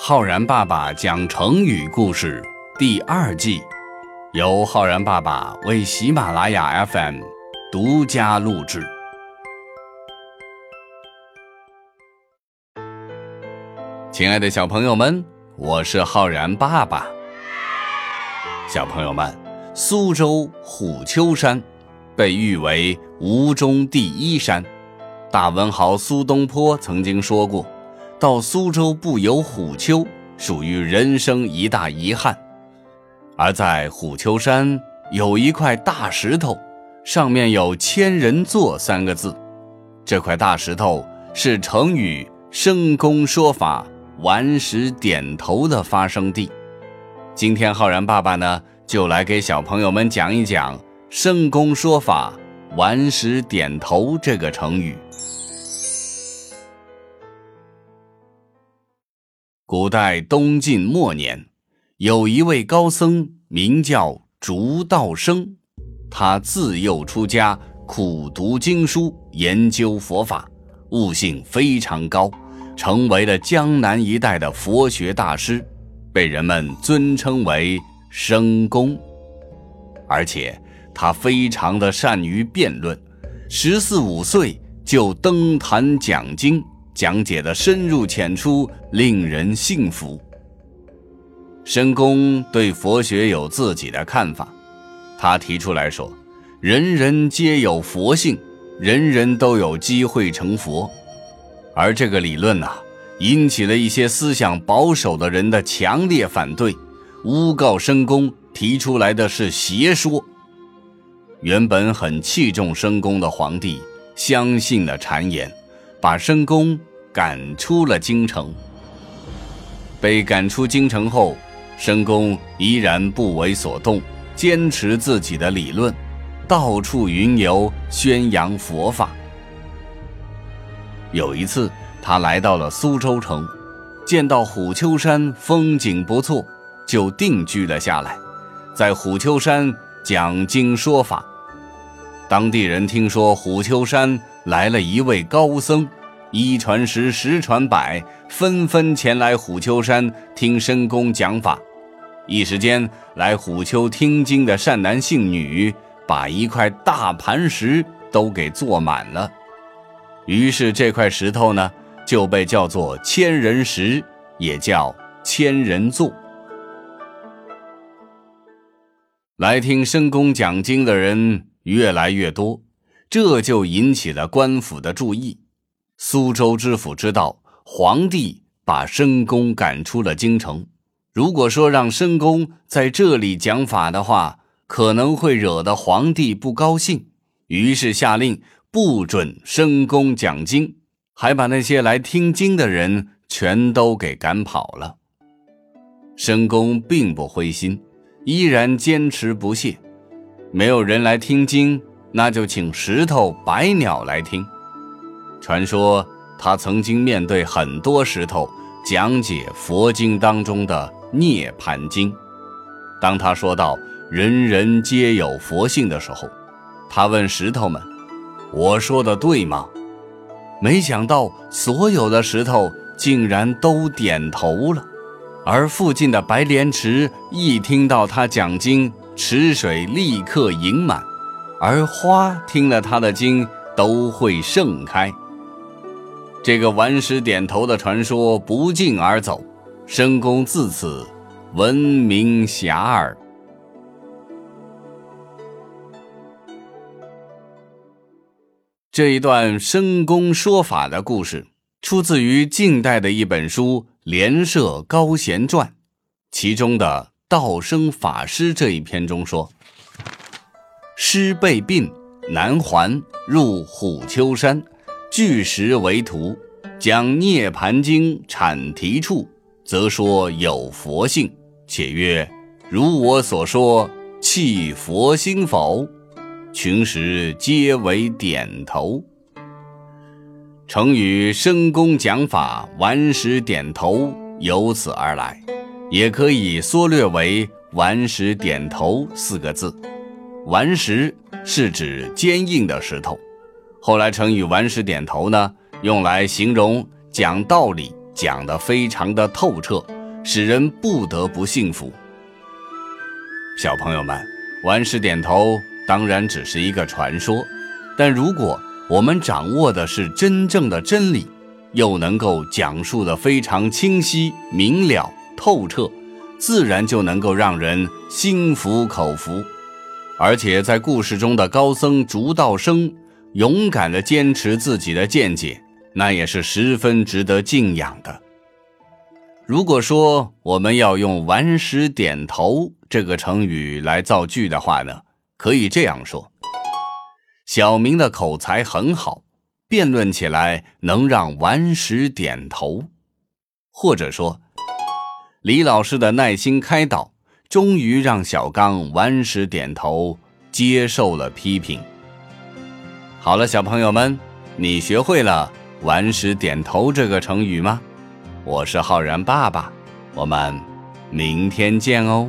浩然爸爸讲成语故事第二季，由浩然爸爸为喜马拉雅 FM 独家录制。亲爱的小朋友们，我是浩然爸爸。小朋友们，苏州虎丘山被誉为吴中第一山。大文豪苏东坡曾经说过：“到苏州不游虎丘，属于人生一大遗憾。”而在虎丘山有一块大石头，上面有“千人座”三个字。这块大石头是成语“生公说法，顽石点头”的发生地。今天浩然爸爸呢，就来给小朋友们讲一讲“生公说法，顽石点头”这个成语。古代东晋末年，有一位高僧名叫竺道生，他自幼出家，苦读经书，研究佛法，悟性非常高，成为了江南一带的佛学大师，被人们尊称为生公。而且他非常的善于辩论，十四五岁就登坛讲经。讲解的深入浅出，令人信服。申公对佛学有自己的看法，他提出来说：“人人皆有佛性，人人都有机会成佛。”而这个理论呢，引起了一些思想保守的人的强烈反对，诬告申公提出来的是邪说。原本很器重申公的皇帝，相信了谗言，把申公。赶出了京城。被赶出京城后，申公依然不为所动，坚持自己的理论，到处云游，宣扬佛法。有一次，他来到了苏州城，见到虎丘山风景不错，就定居了下来，在虎丘山讲经说法。当地人听说虎丘山来了一位高僧。一传十，十传百，纷纷前来虎丘山听申公讲法。一时间，来虎丘听经的善男信女，把一块大磐石都给坐满了。于是，这块石头呢，就被叫做千人石，也叫千人座。来听申公讲经的人越来越多，这就引起了官府的注意。苏州知府知道皇帝把申公赶出了京城，如果说让申公在这里讲法的话，可能会惹得皇帝不高兴，于是下令不准申公讲经，还把那些来听经的人全都给赶跑了。申公并不灰心，依然坚持不懈，没有人来听经，那就请石头、白鸟来听。传说他曾经面对很多石头讲解佛经当中的《涅盘经》。当他说到“人人皆有佛性”的时候，他问石头们：“我说的对吗？”没想到所有的石头竟然都点头了。而附近的白莲池一听到他讲经，池水立刻盈满，而花听了他的经都会盛开。这个顽石点头的传说不胫而走，申公自此闻名遐迩。这一段申公说法的故事，出自于晋代的一本书《连射高贤传》，其中的道生法师这一篇中说：“师被病难还，入虎丘山。”据实为图，讲《涅盘经》阐提处，则说有佛性，且曰：“如我所说，弃佛心否？”群时皆为点头。成语“深公讲法，顽石点头”由此而来，也可以缩略为“顽石点头”四个字。顽石是指坚硬的石头。后来成语“顽石点头”呢，用来形容讲道理、讲得非常的透彻，使人不得不信服。小朋友们，顽石点头当然只是一个传说，但如果我们掌握的是真正的真理，又能够讲述的非常清晰明了透彻，自然就能够让人心服口服。而且在故事中的高僧竺道生勇敢地坚持自己的见解，那也是十分值得敬仰的。如果说我们要用“顽石点头”这个成语来造句的话呢，可以这样说。小明的口才很好，辩论起来能让顽石点头，或者说，李老师的耐心开导，终于让小刚顽石点头，接受了批评。好了，小朋友们，你学会了“顽石点头”这个成语吗？我是浩然爸爸，我们明天见哦。